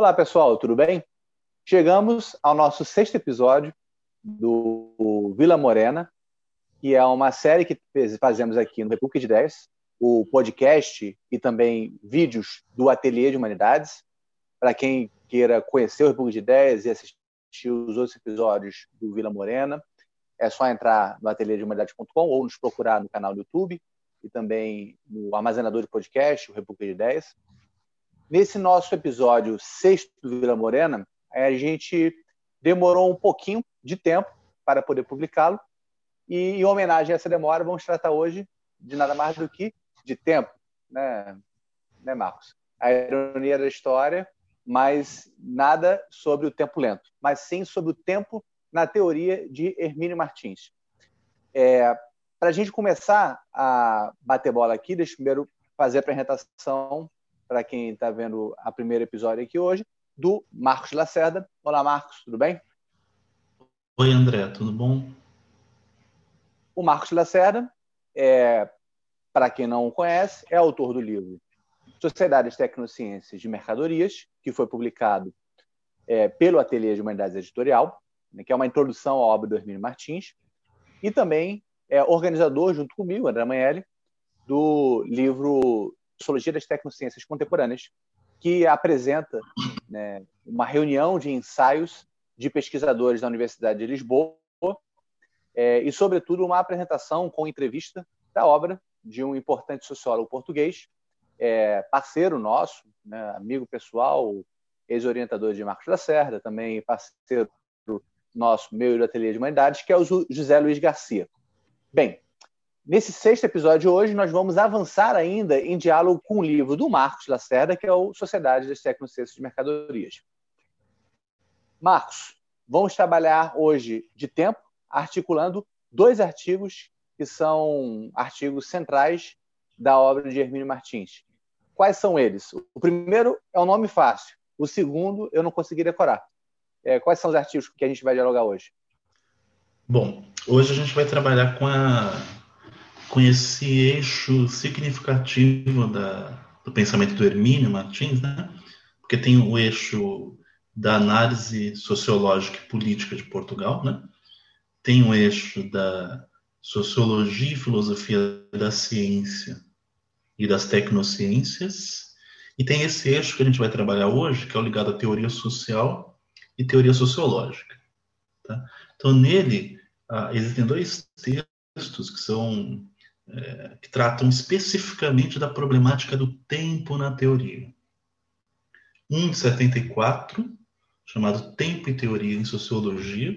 Olá, pessoal, tudo bem? Chegamos ao nosso sexto episódio do Vila Morena, que é uma série que fazemos aqui no República de Ideias, o podcast e também vídeos do Ateliê de Humanidades. Para quem queira conhecer o República de Ideias e assistir os outros episódios do Vila Morena, é só entrar no ateliêdehumanidades.com ou nos procurar no canal do YouTube e também no armazenador de podcast, o República de Ideias. Nesse nosso episódio sexto do Vila Morena, a gente demorou um pouquinho de tempo para poder publicá-lo. E em homenagem a essa demora, vamos tratar hoje de nada mais do que de tempo, né, né Marcos? A ironia da história, mas nada sobre o tempo lento, mas sim sobre o tempo na teoria de Hermínio Martins. É, para a gente começar a bater bola aqui, deixa eu primeiro fazer a apresentação para quem está vendo a primeiro episódio aqui hoje, do Marcos Lacerda. Olá, Marcos, tudo bem? Oi, André, tudo bom? O Marcos Lacerda, é, para quem não o conhece, é autor do livro Sociedade de Tecnociências de Mercadorias, que foi publicado é, pelo Ateliê de Humanidades Editorial, né, que é uma introdução à obra do Hermínio Martins, e também é organizador, junto comigo, André Manelli, do livro Sociologia das Tecnociências Contemporâneas, que apresenta né, uma reunião de ensaios de pesquisadores da Universidade de Lisboa é, e, sobretudo, uma apresentação com entrevista da obra de um importante sociólogo português, é, parceiro nosso, né, amigo pessoal, ex-orientador de Marcos Lacerda, também parceiro nosso, meu e do Ateliê de Humanidades, que é o José Luiz Garcia. Bem, nesse sexto episódio hoje, nós vamos avançar ainda em diálogo com o livro do Marcos Lacerda, que é o Sociedade das Tecnociências de Mercadorias. Marcos, vamos trabalhar hoje de tempo, articulando dois artigos que são artigos centrais da obra de Hermínio Martins. Quais são eles? O primeiro é um nome fácil, o segundo eu não consegui decorar. É, quais são os artigos que a gente vai dialogar hoje? Bom, hoje a gente vai trabalhar com, a, com esse eixo significativo da, do pensamento do Hermínio Martins, né? porque tem o eixo da análise sociológica e política de Portugal, né? tem o eixo da sociologia e filosofia da ciência e das tecnociências, e tem esse eixo que a gente vai trabalhar hoje, que é o ligado à teoria social e teoria sociológica. Tá? Então, nele, ah, existem dois textos que são que tratam especificamente da problemática do tempo na teoria. Um de 74, chamado Tempo e Teoria em Sociologia,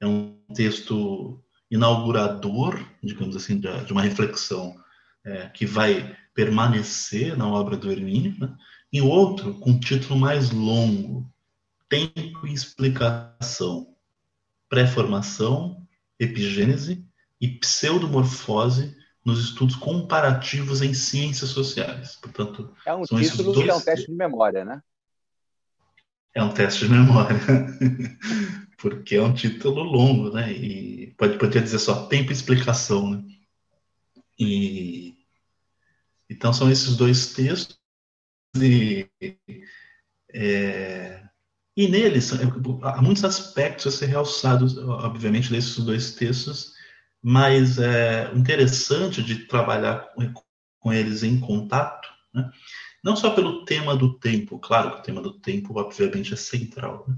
é um texto inaugurador, digamos assim, de, de uma reflexão é, que vai permanecer na obra do Hermínio, né? e outro com título mais longo, Tempo e Explicação, pré-formação, epigênese e pseudomorfose nos estudos comparativos em ciências sociais. Portanto, é um título dois... que é um teste de memória, né? É um teste de memória, porque é um título longo, né? E pode poder dizer só tempo e explicação, né? E então são esses dois textos e é, e neles, há muitos aspectos a ser realçados, obviamente, desses dois textos, mas é interessante de trabalhar com, eles em contato, né? não só pelo tema do tempo, claro que o tema do tempo, obviamente, é central, né?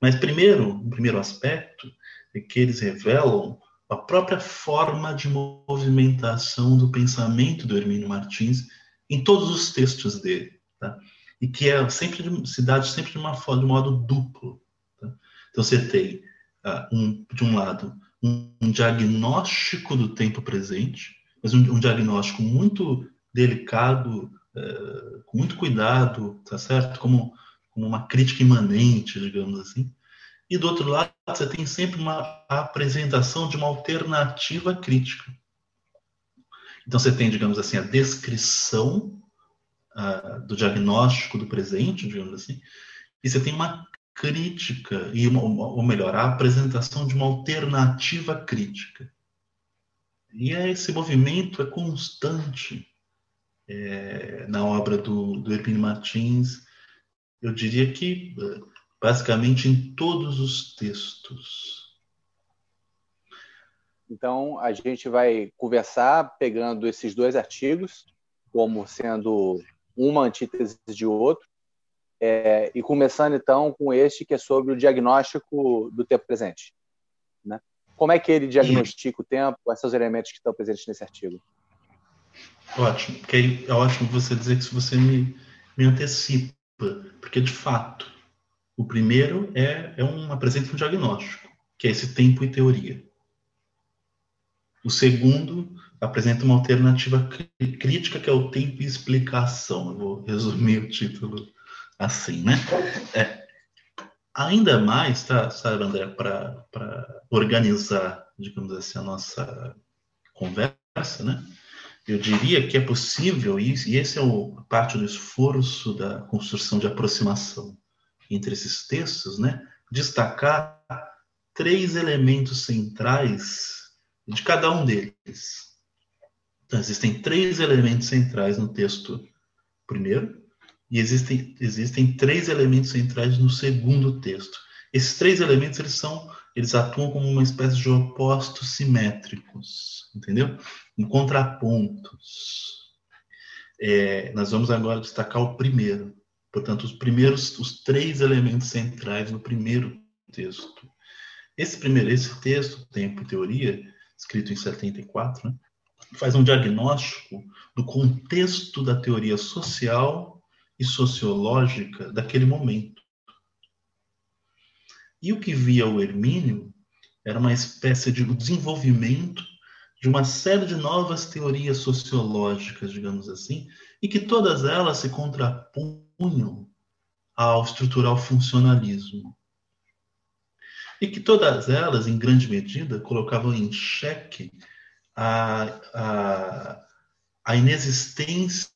mas primeiro, o primeiro aspecto é que eles revelam a própria forma de movimentação do pensamento do Hermínio Martins em todos os textos dele. Tá? e que é sempre de, se dá sempre de, uma, de modo duplo. Tá? Então você tem, uh, um, de um lado, um, diagnóstico do tempo presente, mas um, um diagnóstico muito delicado, uh, com muito cuidado, tá certo? Como, como uma crítica imanente, digamos assim. E do outro lado, você tem sempre uma apresentação de uma alternativa crítica. Então você tem, digamos assim, a descrição uh, do diagnóstico do presente, digamos assim, e você tem uma crítica, e uma, ou melhor, a apresentação de uma alternativa crítica. E esse movimento é constante é, na obra do, do Martins, Eu diria que basicamente em todos os textos. Então, a gente vai conversar pegando esses dois artigos, como sendo uma antítese de outro, é, e começando então com este que é sobre o diagnóstico do tempo presente. Né? Como é que ele diagnostica o tempo? Quais são os elementos que estão presentes nesse artigo? Ótimo, porque é ótimo você dizer que você me, me antecipa, porque de fato o primeiro é, é um apresenta um diagnóstico, que é esse tempo e teoria. O segundo apresenta uma alternativa crítica, que é o tempo e explicação. Eu vou resumir o título assim, né? É, ainda mais, tá, sabe, André, para organizar, digamos assim, a nossa conversa, né? Eu diria que é possível, e esse é o parte do esforço da construção de aproximação entre esses textos, né, destacar três elementos centrais de cada um deles. Então, existem três elementos centrais no texto primeiro, e existem, existem três elementos centrais no segundo texto. Esses três elementos eles são eles atuam como uma espécie de opostos simétricos, entendeu? Em contrapontos. É, nós vamos agora destacar o primeiro, Portanto, os primeiros, os três elementos centrais no primeiro texto. Esse primeiro, esse texto, Tempo e Teoria, escrito em 74, né, faz um diagnóstico do contexto da teoria social e sociológica daquele momento. E o que via o Hermínio era uma espécie de desenvolvimento de uma série de novas teorias sociológicas, digamos assim, e que todas elas se contrapunham ao estrutural funcionalismo. E que todas elas, em grande medida, colocavam em xeque a, a, a inexistência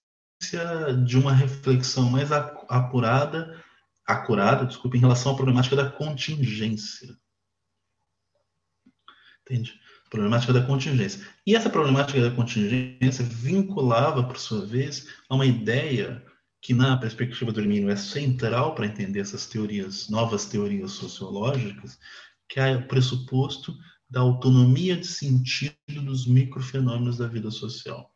de uma reflexão mais apurada, acurada, desculpa, em relação à problemática da contingência. Entende? problemática da contingência. E essa problemática da contingência vinculava, por sua vez, a uma ideia que, na perspectiva do Hermínio, é central para entender essas teorias, novas teorias sociológicas, que é o pressuposto da autonomia de sentido dos microfenômenos da vida social.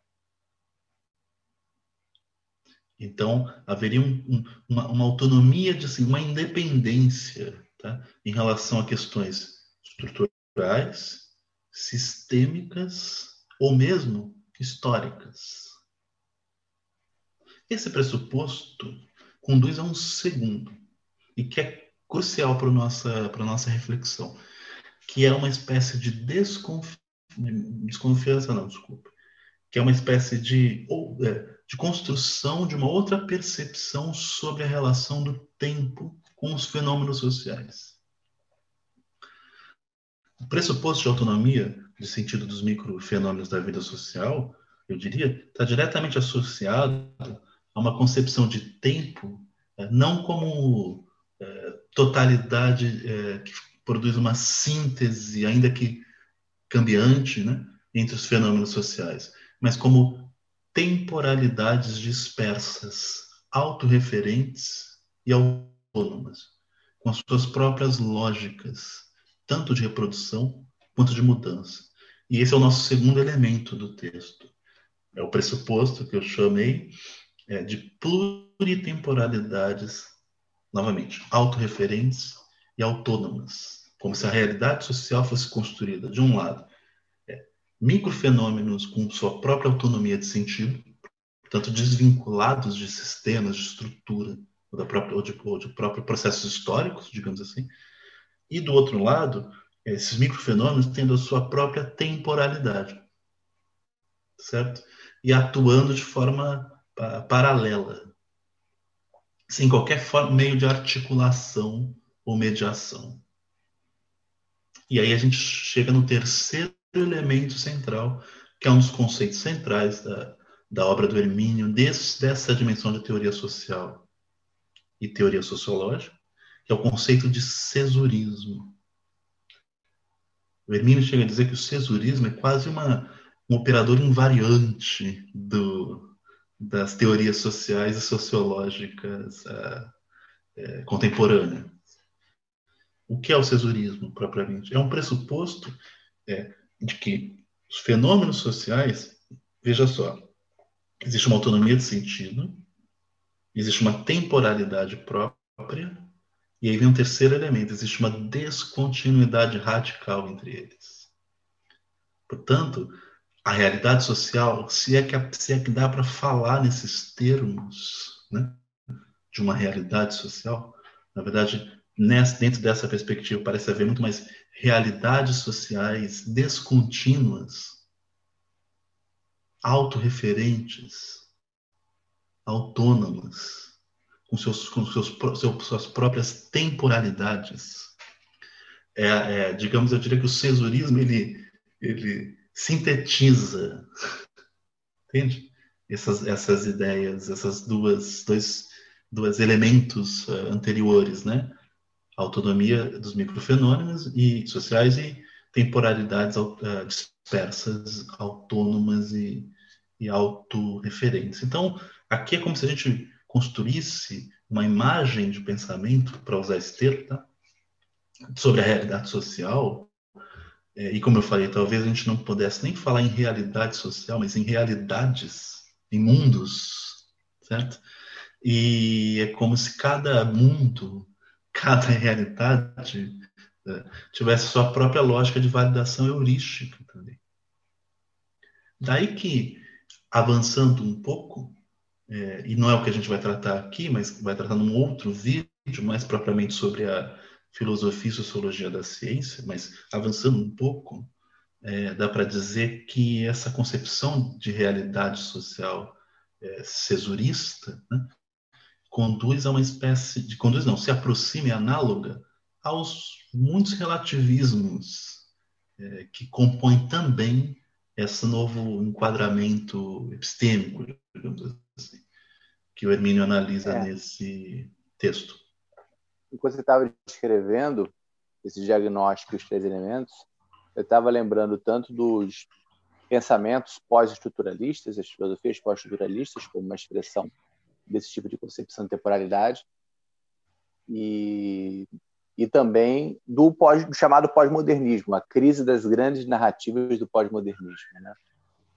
Então, haveria um, um, uma, uma, autonomia, de, assim, uma independência tá? em relação a questões estruturais, sistêmicas ou mesmo históricas. Esse pressuposto conduz a um segundo, e que é crucial para a nossa, para nossa reflexão, que é uma espécie de desconfi... desconfiança, não, desculpa, que é uma espécie de, é, de construção de uma outra percepção sobre a relação do tempo com os fenômenos sociais. O pressuposto de autonomia, de sentido dos microfenômenos da vida social, eu diria, está diretamente associado a uma concepção de tempo, é, não como é, totalidade que produz uma síntese, ainda que cambiante, né, entre os fenômenos sociais, mas como temporalidades dispersas, autorreferentes e autônomas, com as suas próprias lógicas, tanto de reprodução quanto de mudança. E esse é o nosso segundo elemento do texto. É o pressuposto que eu chamei é, de pluritemporalidades, novamente, autorreferentes e autônomas, como se a realidade social fosse construída, de um lado, microfenômenos com sua própria autonomia de sentido, portanto, desvinculados de sistemas, de estrutura, ou, da própria, ou, de, ou de próprios processos históricos, digamos assim, e do outro lado, esses microfenômenos tendo a sua própria temporalidade, certo? E atuando de forma paralela, sem qualquer meio de articulação ou mediação. E aí a gente chega no terceiro elemento central, que é um dos conceitos centrais da, da obra do Hermínio, desse, dessa dimensão de teoria social e teoria sociológica, que é o conceito de cesurismo. O Hermínio chega a dizer que o cesurismo é quase uma, um operador invariante do, das teorias sociais e sociológicas uh, é, contemporânea. O que é o cesurismo, propriamente? É um pressuposto é, de que os fenômenos sociais, veja só, existe uma autonomia de sentido, existe uma temporalidade própria, e aí vem um terceiro elemento: existe uma descontinuidade radical entre eles. Portanto, a realidade social, se é que, se é que dá para falar nesses termos né, de uma realidade social, na verdade, nessa, dentro dessa perspectiva, parece haver muito mais realidades sociais descontínuas, autorreferentes, autônomas, com, seus, com seus, suas próprias temporalidades. É, é, digamos, eu diria que o cesurismo ele, ele sintetiza, entende? Essas, essas ideias, essas duas, dois, dois elementos uh, anteriores, né? Autonomia dos microfenômenos e sociais e temporalidades uh, dispersas, autônomas e, e autorreferentes. Então, aqui é como se a gente construísse uma imagem de pensamento, para usar esse termo, tá? sobre a realidade social, é, e como eu falei, talvez a gente não pudesse nem falar em realidade social, mas em realidades, em mundos, certo? E é como se cada mundo, cada realidade é, tivesse sua própria lógica de validação heurística também. Daí que, avançando um pouco, é, e não é o que a gente vai tratar aqui, mas vai tratar num outro vídeo, mais propriamente sobre a filosofia e sociologia da ciência, mas avançando um pouco, é, dá para dizer que essa concepção de realidade social é, cesurista né, conduz a uma espécie de conduz não se aproxima e análoga aos muitos relativismos é, que compõem também esse novo enquadramento epistêmico, digamos assim, que o Hermínio analisa é. nesse texto enquanto você estava descrevendo esse diagnóstico e os três elementos, eu estava lembrando tanto dos pensamentos pós-estruturalistas, as filosofias pós-estruturalistas, como uma expressão desse tipo de concepção de temporalidade, e, e também do, pós, do chamado pós-modernismo, a crise das grandes narrativas do pós-modernismo. Né?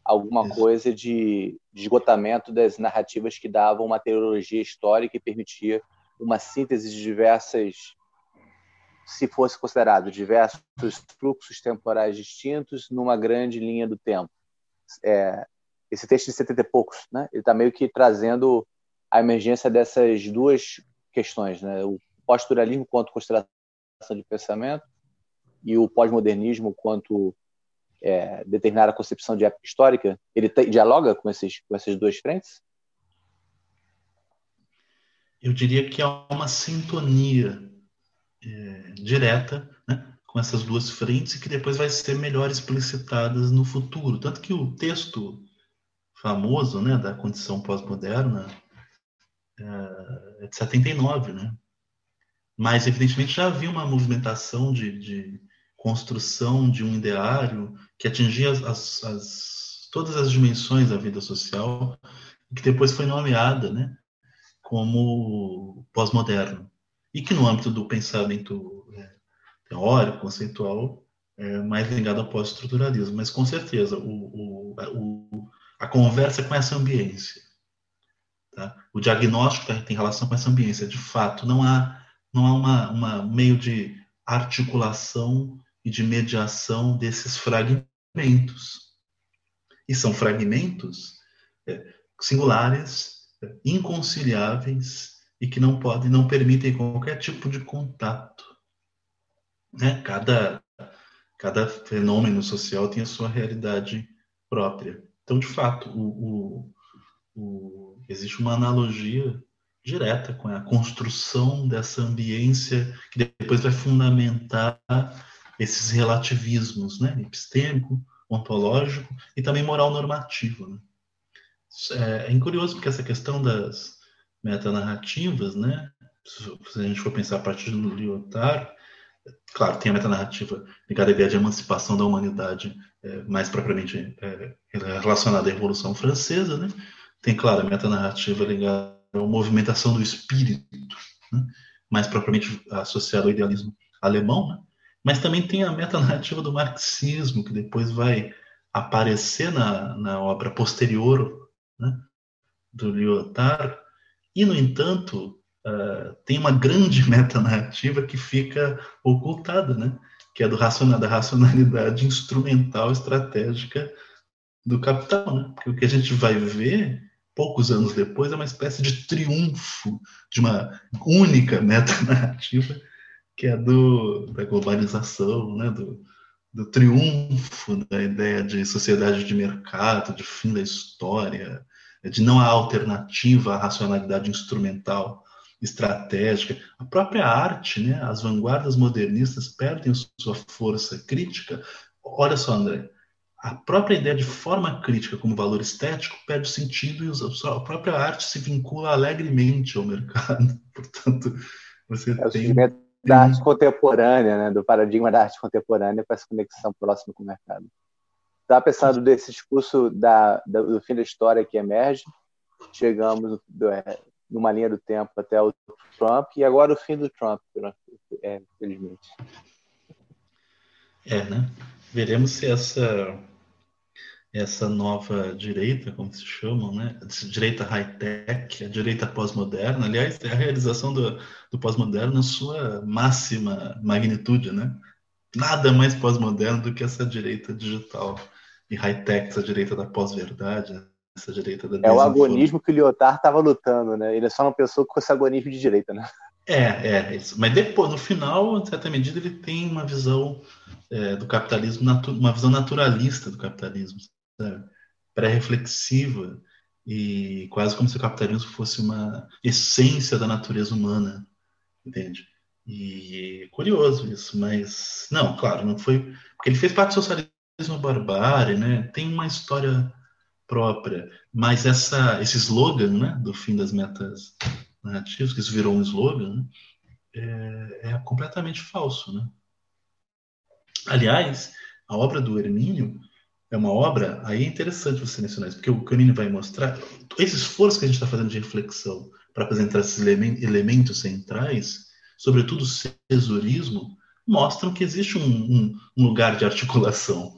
Alguma Isso. coisa de, de esgotamento das narrativas que davam uma teologia histórica e permitia uma síntese de diversas, se fosse considerado diversos fluxos temporais distintos numa grande linha do tempo. É, esse texto de 70 e poucos, né? Ele está meio que trazendo a emergência dessas duas questões, né? O pós-struturalismo quanto constelação de pensamento e o pós-modernismo quanto é, determinada concepção de época histórica. Ele dialoga com esses com essas duas frentes? eu diria que há uma sintonia é, direta né, com essas duas frentes e que depois vai ser melhor explicitadas no futuro. Tanto que o texto famoso né, da condição pós-moderna é, de 79, né? Mas, evidentemente, já havia uma movimentação de, de construção de um ideário que atingia as, as, todas as dimensões da vida social que depois foi nomeada, né? como pós-moderno. E que no âmbito do pensamento é, teórico, conceitual, é mais ligado ao pós-estruturalismo. Mas, com certeza, o, o, o, a conversa com essa ambiência, tá? o diagnóstico tem relação com essa ambiência. De fato, não há, não há uma, uma meio de articulação e de mediação desses fragmentos. E são fragmentos é, singulares, inconciliáveis e que não podem, não permitem qualquer tipo de contato. Né? Cada, cada fenômeno social tem a sua realidade própria. Então, de fato, o, o, o, existe uma analogia direta com a construção dessa ambiência que depois vai fundamentar esses relativismos, né? epistêmico, ontológico e também moral normativo. Né? É, é curioso porque essa questão das metanarrativas, né? Se a gente for pensar a partir do Lyotard, claro, tem a metanarrativa ligada à ideia de emancipação da humanidade, é, mais propriamente é, relacionada à Revolução Francesa, né? Tem, claro, a metanarrativa ligada à movimentação do espírito, né? mais propriamente associado ao idealismo alemão, né? mas também tem a metanarrativa do marxismo, que depois vai aparecer na, na obra posterior né, do Lyotard, e, no entanto, uh, tem uma grande metanarrativa que fica ocultada, né, que é do racional, da racionalidade instrumental estratégica do capital. Né? Porque o que a gente vai ver poucos anos depois é uma espécie de triunfo de uma única metanarrativa que é do, da globalização, né, do, do triunfo da ideia de sociedade de mercado, de fim da história, de não há alternativa à racionalidade instrumental estratégica. A própria arte, né, as vanguardas modernistas perdem sua força crítica. Olha só, André, a própria ideia de forma crítica como valor estético perde sentido e a própria arte se vincula alegremente ao mercado. Portanto, você é tem da arte contemporânea, né, do paradigma da arte contemporânea com essa conexão próxima com o mercado. Está pensando desse discurso da, da, do fim da história que emerge, chegamos do, é, numa linha do tempo até o Trump e agora o fim do Trump, é, infelizmente. É, né? Veremos se essa essa nova direita, como se chamam, né? direita high-tech, a direita pós-moderna, aliás, é a realização do, do pós-moderno na sua máxima magnitude, né? Nada mais pós-moderno do que essa direita digital e high-tech, essa direita da pós-verdade, essa direita da É o agonismo que o Lyotard estava lutando, né? Ele só não pensou com esse agonismo de direita, né? É, é, isso. Mas depois, no final, em certa medida, ele tem uma visão é, do capitalismo, uma visão naturalista do capitalismo pré-reflexiva e quase como se o capitalismo fosse uma essência da natureza humana, entende? E é curioso isso, mas não, claro, não foi porque ele fez parte do socialismo barbárie, né? Tem uma história própria, mas essa esse slogan, né, do fim das metas narrativas, que isso virou um slogan, né? é, é completamente falso, né? Aliás, a obra do Hermínio é uma obra, aí é interessante você mencionar isso, porque o Canini vai mostrar esse esforço que a gente está fazendo de reflexão para apresentar esses elementos centrais, sobretudo o cesurismo, mostram que existe um, um, um, lugar de articulação.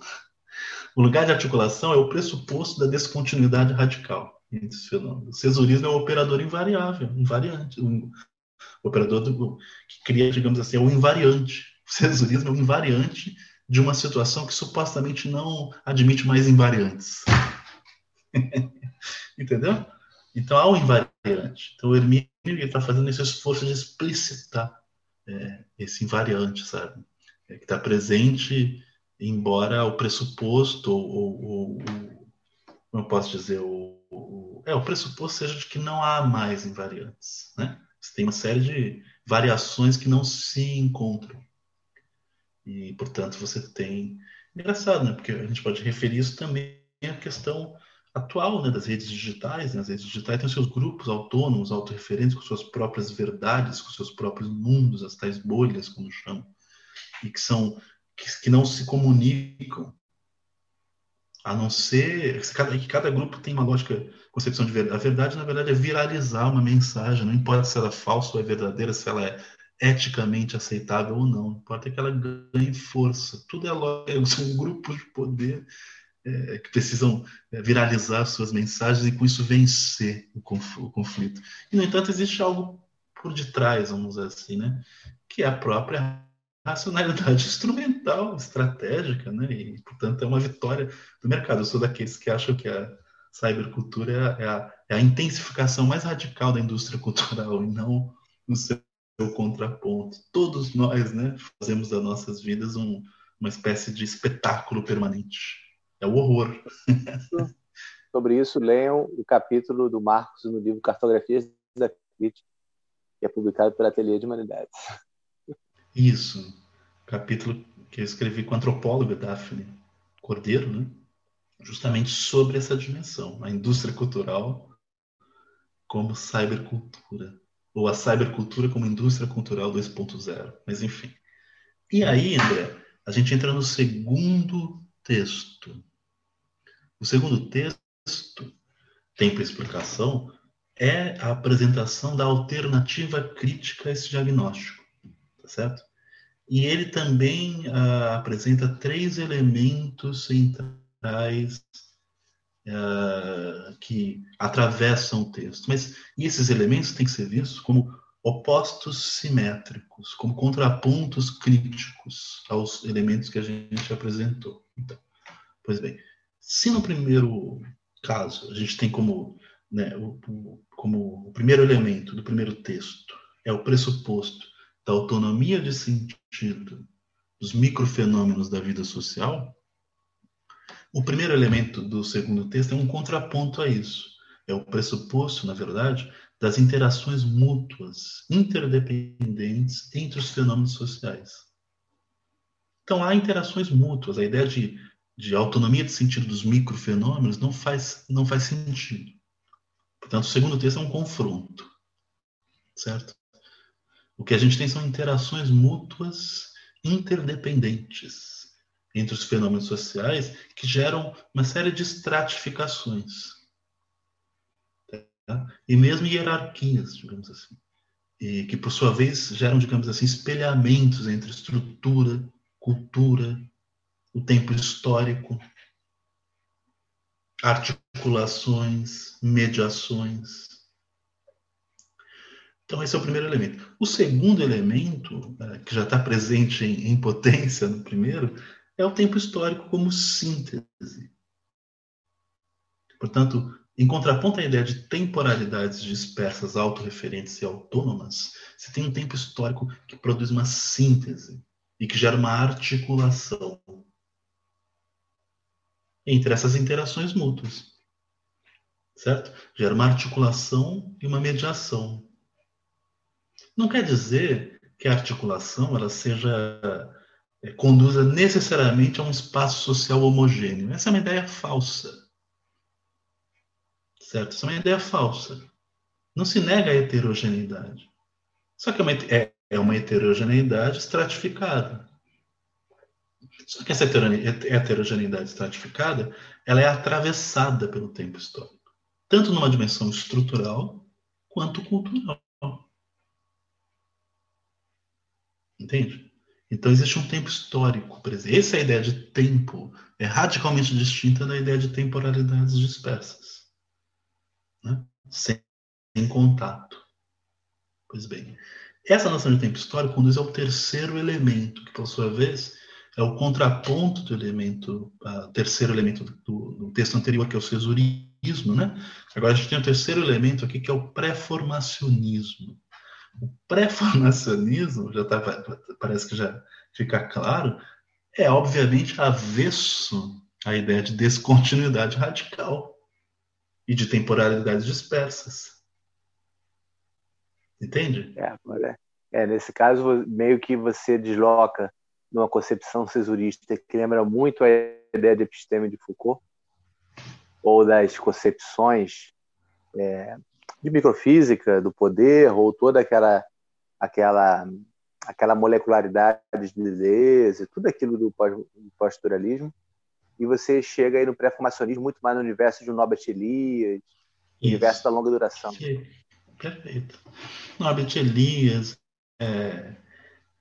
O lugar de articulação é o pressuposto da descontinuidade radical entre os fenômenos. O cesurismo é o operador invariável, invariante, um operador do, que cria, digamos assim, é o invariante. O cesurismo é o invariante de uma situação que supostamente não admite mais invariantes. Entendeu? Então há um invariante. Então o Hermínio está fazendo esse esforço de explicitar é, esse invariante, sabe? É, que está presente, embora o pressuposto, ou, ou, como eu posso dizer, o, o, é, o pressuposto seja de que não há mais invariantes. Né? Você tem uma série de variações que não se encontram. E, portanto, você tem. Engraçado, né? Porque a gente pode referir isso também à questão atual né, das redes digitais. Né? As redes digitais têm seus grupos autônomos, autorreferentes, com suas próprias verdades, com seus próprios mundos, as tais bolhas, como chamam, e que são que, que não se comunicam, a não ser que cada, grupo tem uma lógica, concepção de verdade. A verdade, na verdade, é viralizar uma mensagem, não importa se ela é falsa ou é verdadeira, se ela é eticamente aceitável ou não. Importa que ela ganhe força. Tudo é lógico, são grupos de poder é, que precisam é, viralizar suas mensagens e com isso vencer o, conflito. E, no entanto, existe algo por detrás, vamos dizer assim, né? que é a própria racionalidade instrumental, estratégica, né? e, portanto, é uma vitória do mercado. Eu sou daqueles que acham que a cybercultura é a, é a intensificação mais radical da indústria cultural e não no seu o contraponto. Todos nós, né, fazemos das nossas vidas um, uma espécie de espetáculo permanente. É o horror. Sobre isso, leiam o capítulo do Marcos no livro Cartografias da Crítica, que é publicado pela Ateliê de Humanidades. Isso. Capítulo que eu escrevi com a antropóloga Daphne Cordeiro, né? justamente sobre essa dimensão, a indústria cultural como cybercultura ou a cybercultura como indústria cultural 2.0. Mas enfim. E aí, André, a gente entra no segundo texto. O segundo texto, tempo e explicação, é a apresentação da alternativa crítica a esse diagnóstico, tá certo? E ele também uh, apresenta três elementos centrais uh, que atravessam o texto. Mas esses elementos têm que ser vistos como opostos simétricos, como contrapontos críticos aos elementos que a gente apresentou. Então, pois bem, se no primeiro caso a gente tem como, né, o, como o primeiro elemento do primeiro texto é o pressuposto da autonomia de sentido dos microfenômenos da vida social, o primeiro elemento do segundo texto é um contraponto a isso. É o pressuposto, na verdade, das interações mútuas, interdependentes entre os fenômenos sociais. Então, há interações mútuas. A ideia de, de autonomia de sentido dos microfenômenos não faz, não faz sentido. Portanto, o segundo texto é um confronto. Certo? O que a gente tem são interações mútuas interdependentes entre os fenômenos sociais que geram uma série de estratificações. Tá? E mesmo hierarquias, digamos assim. E que, por sua vez, geram, digamos assim, espelhamentos entre estrutura, cultura, o tempo histórico, articulações, mediações. Então, esse é o primeiro elemento. O segundo elemento, é, que já está presente em, em potência no primeiro, é o tempo histórico como síntese. Portanto, em contraponto à ideia de temporalidades dispersas, autorreferentes e autônomas, você tem um tempo histórico que produz uma síntese e que gera uma articulação entre essas interações mútuas. Certo? Gera uma articulação e uma mediação. Não quer dizer que a articulação ela seja conduza necessariamente a um espaço social homogêneo. Essa é uma ideia falsa certo? Isso é uma ideia falsa. Não se nega a heterogeneidade. Só que é uma, é, é uma heterogeneidade estratificada. Só que essa heterogeneidade estratificada ela é atravessada pelo tempo histórico, tanto numa dimensão estrutural quanto cultural. Entende? Então existe um tempo histórico presente. Essa é ideia de tempo, é radicalmente distinta da ideia de temporalidades dispersas né? sem, sem contato. Pois bem, essa noção de tempo histórico conduz ao terceiro elemento, que por sua vez é o contraponto do elemento, uh, terceiro elemento do, do, texto anterior, que é o cesurismo, né? Agora a gente tem o terceiro elemento aqui, que é o pré-formacionismo. O pré-formacionismo, já tá, parece que já fica claro, é obviamente avesso à ideia de descontinuidade radical e de temporalidades dispersas. Entende? É, é, é, nesse caso, meio que você desloca numa concepção cesurista que lembra muito a ideia de episteme de Foucault, ou das concepções é, de microfísica do poder, ou toda aquela aquela aquela molecularidade de Deleuze, tudo aquilo do pós-estruturalismo, e você chega aí no pré-formacionismo muito mais no universo de um Norbert Elias, universo da longa duração. Perfeito. Norbert Elias, é,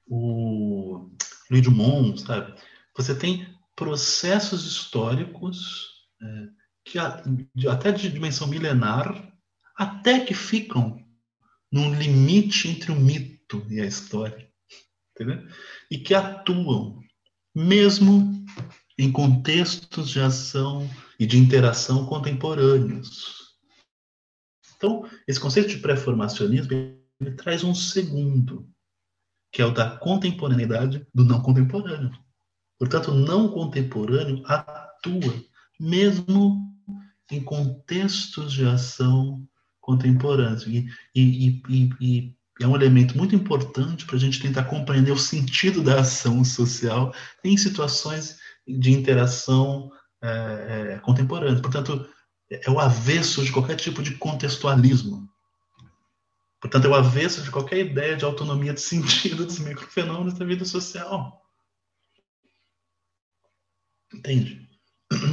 o Louis Dumont, sabe? Você tem processos históricos é, que até de dimensão milenar, até que ficam num limite entre o mito e a história, entendeu? E que atuam mesmo em contextos de ação e de interação contemporâneos. Então, esse conceito de pré-formacionismo traz um segundo, que é o da contemporaneidade do não contemporâneo. Portanto, o não contemporâneo atua mesmo em contextos de ação contemporâneos. E, e, e, e é um elemento muito importante para a gente tentar compreender o sentido da ação social em situações de interação é, é, contemporânea. Portanto, é o avesso de qualquer tipo de contextualismo. Portanto, é o avesso de qualquer ideia de autonomia de sentido dos microfenômenos da vida social. Entende?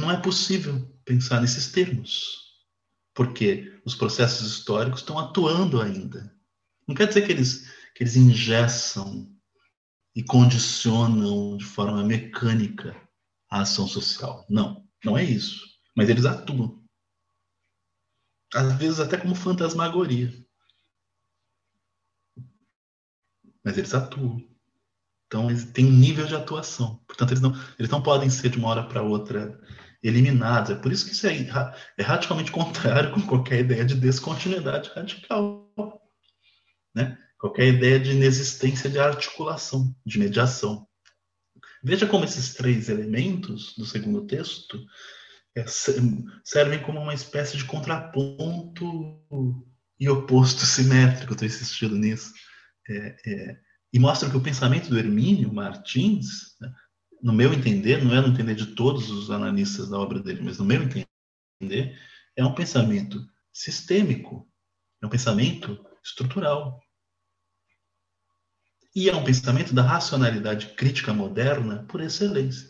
Não é possível pensar nesses termos. Porque os processos históricos estão atuando ainda. Não quer dizer que eles, que eles ingessam e condicionam de forma mecânica a ação social. Não, não é isso. Mas eles atuam. Às vezes até como fantasmagoria. Mas eles atuam. Então eles têm um nível de atuação. Portanto, eles não, eles não podem ser de uma hora para outra eliminados. É por isso que isso é, é radicalmente contrário com qualquer ideia de descontinuidade radical. Né? Qualquer ideia de inexistência de articulação, de mediação. Veja como esses três elementos do segundo texto é, servem como uma espécie de contraponto e oposto simétrico, estou insistindo nisso. É, é, e mostram que o pensamento do Hermínio Martins, né, no meu entender, não é no entender de todos os analistas da obra dele, mas no meu entender, é um pensamento sistêmico, é um pensamento estrutural. E é um pensamento da racionalidade crítica moderna por excelência.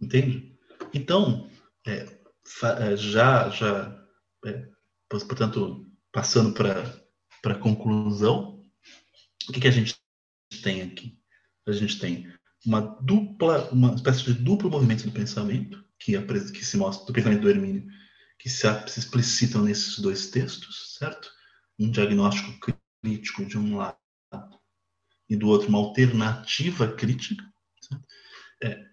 Entende? Então, é, é já, já é, portanto, passando para a conclusão, o que, que a gente tem aqui? A gente tem uma dupla, uma espécie de duplo movimento do pensamento, que, que se mostra, do pensamento do Hermínio, que se, se explicitam nesses dois textos, certo? Um diagnóstico crítico de um lado e do outro uma alternativa crítica. É,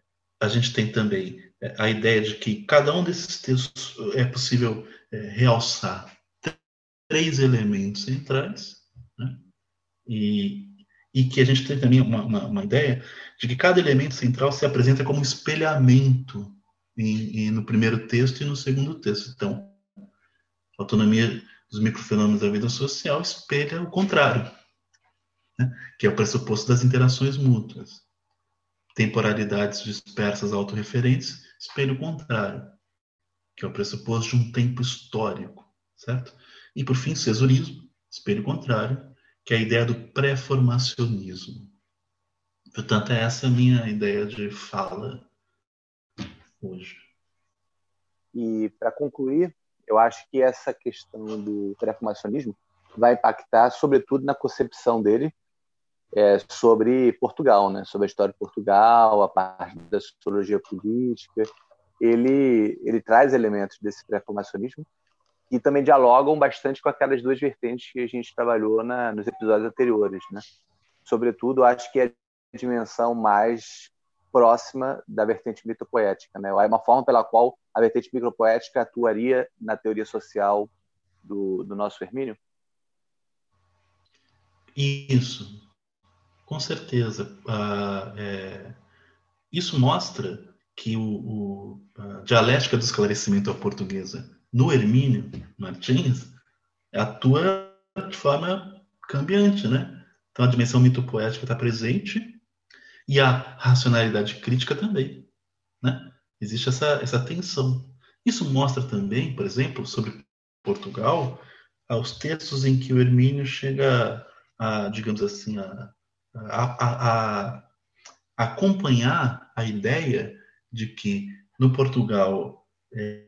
a gente tem também é, a ideia de que cada um desses textos é possível é, realçar três elementos centrais, né? e, e que a gente tem também uma, uma, uma, ideia de que cada elemento central se apresenta como espelhamento em, em, no primeiro texto e no segundo texto. Então, a autonomia dos microfenômenos da vida social espelha o contrário, né? que é o pressuposto das interações mútuas. Temporalidades dispersas autorreferentes espelha o contrário, que é o pressuposto de um tempo histórico, certo? E, por fim, cesurismo, espelho contrário, que é a ideia do pré-formacionismo. Portanto, é essa a minha ideia de fala hoje. E, para concluir, eu acho que essa questão do pré-formacionismo vai impactar, sobretudo, na concepção dele é, sobre Portugal, né? sobre a história de Portugal, a parte da sociologia política. Ele, ele traz elementos desse pré-formacionismo e também dialogam bastante com aquelas duas vertentes que a gente trabalhou na, nos episódios anteriores, né? Sobretudo, acho que é a dimensão mais próxima da vertente mitopoética, né? É uma forma pela qual a vertente micropoética atuaria na teoria social do, do nosso Hermínio? Isso, com certeza. Ah, é, isso mostra que o, o, a dialética do esclarecimento à portuguesa no Hermínio Martins, atua de forma cambiante, né? Então a dimensão mitopoética está presente e a racionalidade crítica também, né? Existe essa, essa tensão. Isso mostra também, por exemplo, sobre Portugal, aos textos em que o Hermínio chega a, digamos assim, a, a, a, a acompanhar a ideia de que no Portugal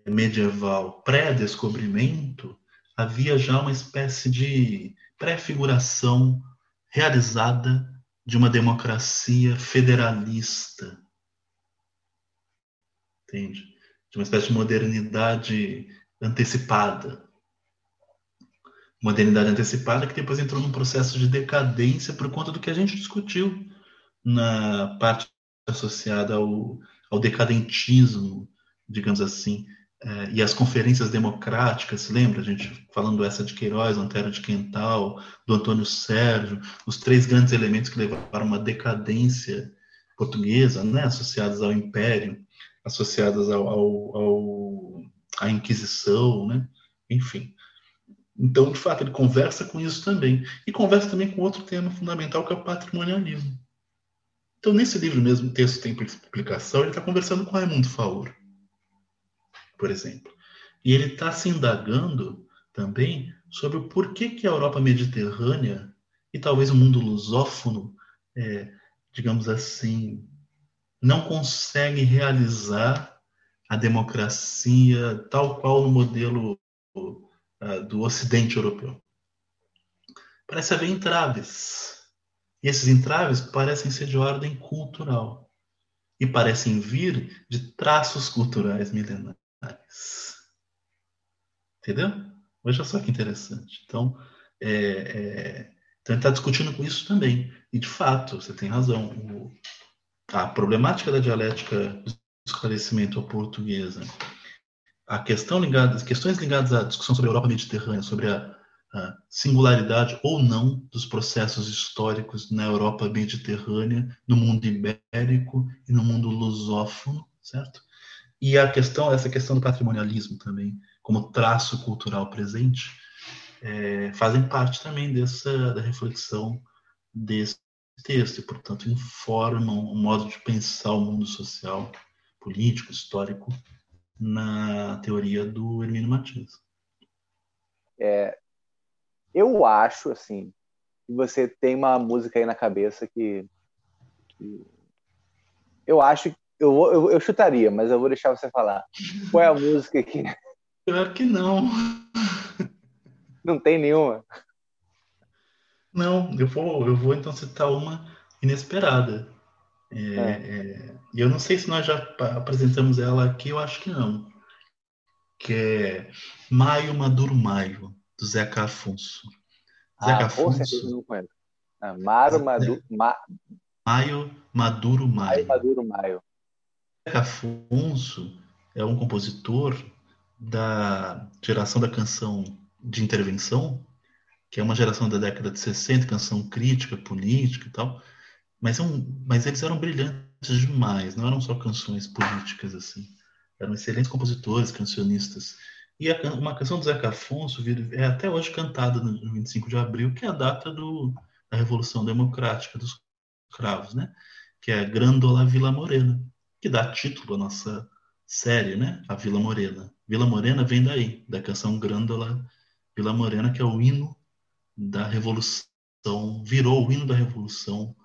medieval pré-descobrimento, havia já uma espécie de prefiguração realizada de uma democracia federalista. Entende? De uma espécie de modernidade antecipada. Modernidade antecipada que depois entrou num processo de decadência por conta do que a gente discutiu na parte associada ao, ao decadentismo, digamos assim, é, e as conferências democráticas, lembra, a gente falando essa de Queiroz, Antero de Quental, do Antônio Sérgio, os três grandes elementos que levaram uma decadência portuguesa, né, associados ao Império, associadas ao, ao, ao, à Inquisição, né, enfim. Então, de fato, ele conversa com isso também. E conversa também com outro tema fundamental, que é o patrimonialismo. Então, nesse livro mesmo, texto tem explicação, ele está conversando com Raimundo Faur por exemplo. E ele está se indagando também sobre o porquê que a Europa mediterrânea e talvez o mundo lusófono, é, digamos assim, não consegue realizar a democracia tal qual no modelo uh, do Ocidente europeu. Parece haver entraves. E esses entraves parecem ser de ordem cultural e parecem vir de traços culturais milenares. Entendeu? Veja só que interessante. Então, é, é, então ele está discutindo com isso também. E, de fato, você tem razão. O, a problemática da dialética do esclarecimento portuguesa, a questão ligada, as questões ligadas à discussão sobre a Europa Mediterrânea, sobre a, a singularidade ou não dos processos históricos na Europa Mediterrânea, no mundo ibérico e no mundo lusófono, certo? E a questão, essa questão do patrimonialismo também, como traço cultural presente, é, fazem parte também dessa da reflexão desse texto e, portanto, informam o modo de pensar o mundo social, político, histórico na teoria do Hermínio Martins. É, eu acho assim que você tem uma música aí na cabeça que, que eu acho eu, vou, eu, eu, chutaria, mas eu vou deixar você falar. Qual é a música que Pior que não. Não tem nenhuma. Não, eu vou, eu vou então citar uma inesperada. É, é. É, eu não sei se nós já apresentamos ela aqui, eu acho que não. Que é Maio Maduro Maio, do Zeca Afonso. Zeca ah, Afonso. Ah, Maro Maduro. Ma... Maio Maduro Maio. Maio Maduro Maio. Afonso é um compositor da geração da canção de intervenção, que é uma geração da década de 60, canção crítica, política e tal, mas, é um, mas eles eram brilhantes demais, não eram só canções políticas assim, eram excelentes compositores, cancionistas. E a, uma canção do Zeca Afonso é até hoje cantada no 25 de abril, que é a data do, da Revolução Democrática dos Cravos, né? que é Grandola Vila Morena, que dá título à nossa série, né? A Vila Morena. Vila Morena vem daí, da canção Grândola Vila Morena, que é o hino da Revolução, virou o hino da Revolução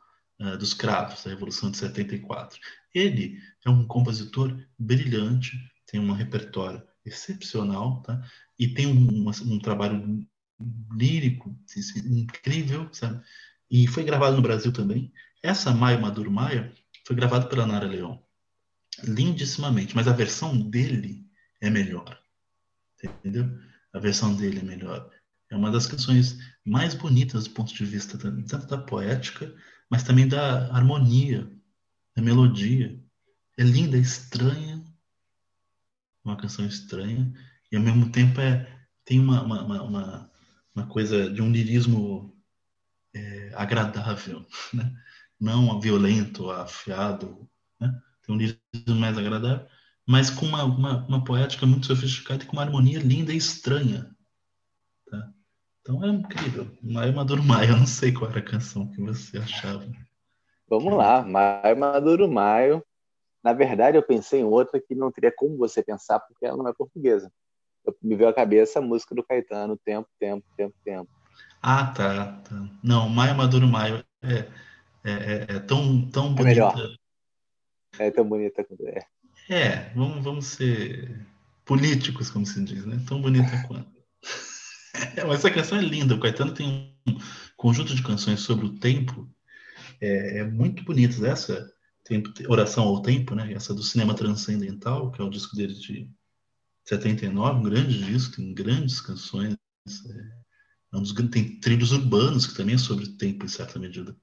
uh, dos Cravos, da Revolução de 74. Ele é um compositor brilhante, tem um repertório excepcional, tá? E tem um, um trabalho lírico incrível, sabe? E foi gravado no Brasil também. Essa Maio Maduro Maia foi gravada pela Nara Leão. Lindissimamente, mas a versão dele é melhor. Entendeu? a versão dele é melhor. É uma das canções mais bonitas do ponto de vista tanto da poética, mas também da harmonia, da melodia. É linda, é estranha, uma canção estranha, e ao mesmo tempo é, tem uma, uma, uma, uma coisa de um lirismo é, agradável, né? não violento, afiado, né? Tem um lirismo mais agradável, mas com uma, uma, uma, poética muito sofisticada e com uma harmonia linda e estranha. Tá? Então é incrível. Maio Maduro Maio, eu não sei qual era a canção que você achava. Vamos lá, Maio Maduro Maio. Na verdade, eu pensei em outra que não teria como você pensar, porque ela não é portuguesa. Eu, me veio à cabeça a música do Caetano, Tempo, Tempo, Tempo, Tempo. Ah, tá. tá. Não, Maio Maduro Maio é, é, é, é tão, tão bonita. É melhor. É tão bonita quanto é. É, vamos, vamos ser políticos, como se diz, né? Tão bonita quanto. É, mas essa canção é linda. O Caetano tem um conjunto de canções sobre o tempo é, é muito bonito. Essa tem Oração ao Tempo, né? Essa do Cinema Transcendental, que é o disco dele de 79, um grande disco, tem grandes canções. É, é um dos, tem trilhos urbanos, que também é sobre o tempo, em certa medida.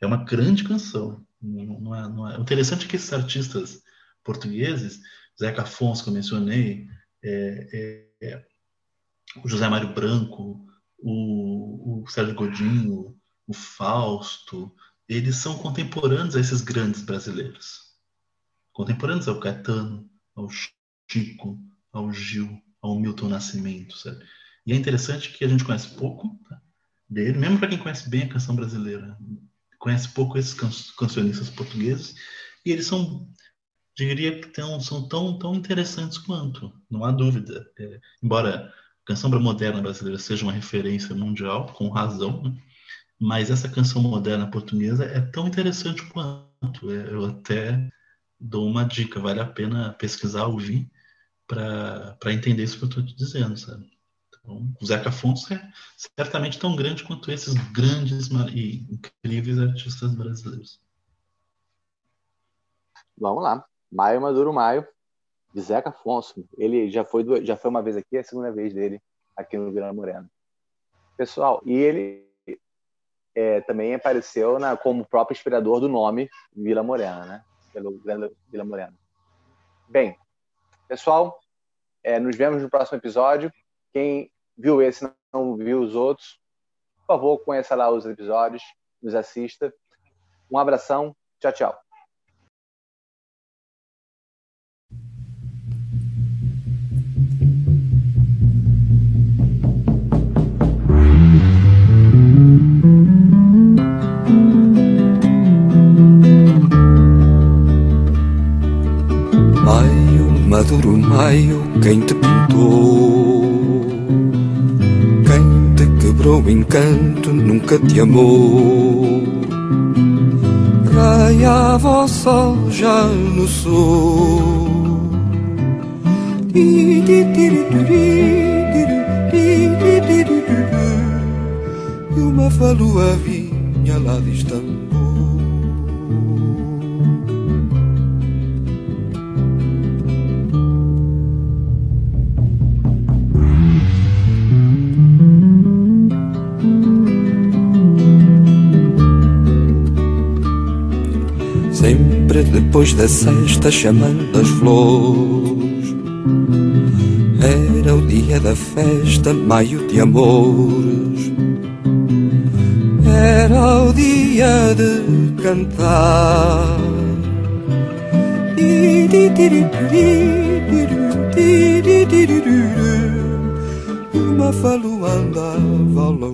É uma grande canção. Não, não é, não é... O interessante é que esses artistas portugueses, Zeca Afonso, que eu mencionei, é, é, é, o José Mário Branco, o, o Sérgio Godinho, o Fausto, eles são contemporâneos a esses grandes brasileiros. Contemporâneos ao Caetano, ao Chico, ao Gil, ao Milton Nascimento, sabe? E é interessante que a gente conhece pouco tá? dele, mesmo para quem conhece bem a canção brasileira, conhece pouco esses can cancionistas portugueses, e eles são diria que tão, são tão, tão interessantes quanto, não há dúvida. É, embora a canção moderna brasileira seja uma referência mundial, com razão, né? mas essa canção moderna portuguesa é tão interessante quanto. É, eu até dou uma dica, vale a pena pesquisar, ouvir, para entender isso que eu estou te dizendo, sabe? Então, o Zeca Afonso é certamente tão grande quanto esses grandes e incríveis artistas brasileiros. Vamos lá. Maio Maduro Maio, de Zeca Afonso. Ele já foi, já foi uma vez aqui, é a segunda vez dele aqui no Vila Morena. Pessoal, e ele é, também apareceu na, como próprio inspirador do nome Vila Morena, né? Pelo Vila Morena. Bem, pessoal, é, nos vemos no próximo episódio. Quem viu esse não viu os outros, por favor, conheça lá os episódios, nos assista. Um abração, tchau, tchau. maduro maio, quem te pintou? O encanto nunca te amou. Raiava o sol já no sul. E uma falua vinha lá distante depois da sexta chamando as flores. Era o dia da festa, maio de amores. Era o dia de cantar. Uma falua andava ao.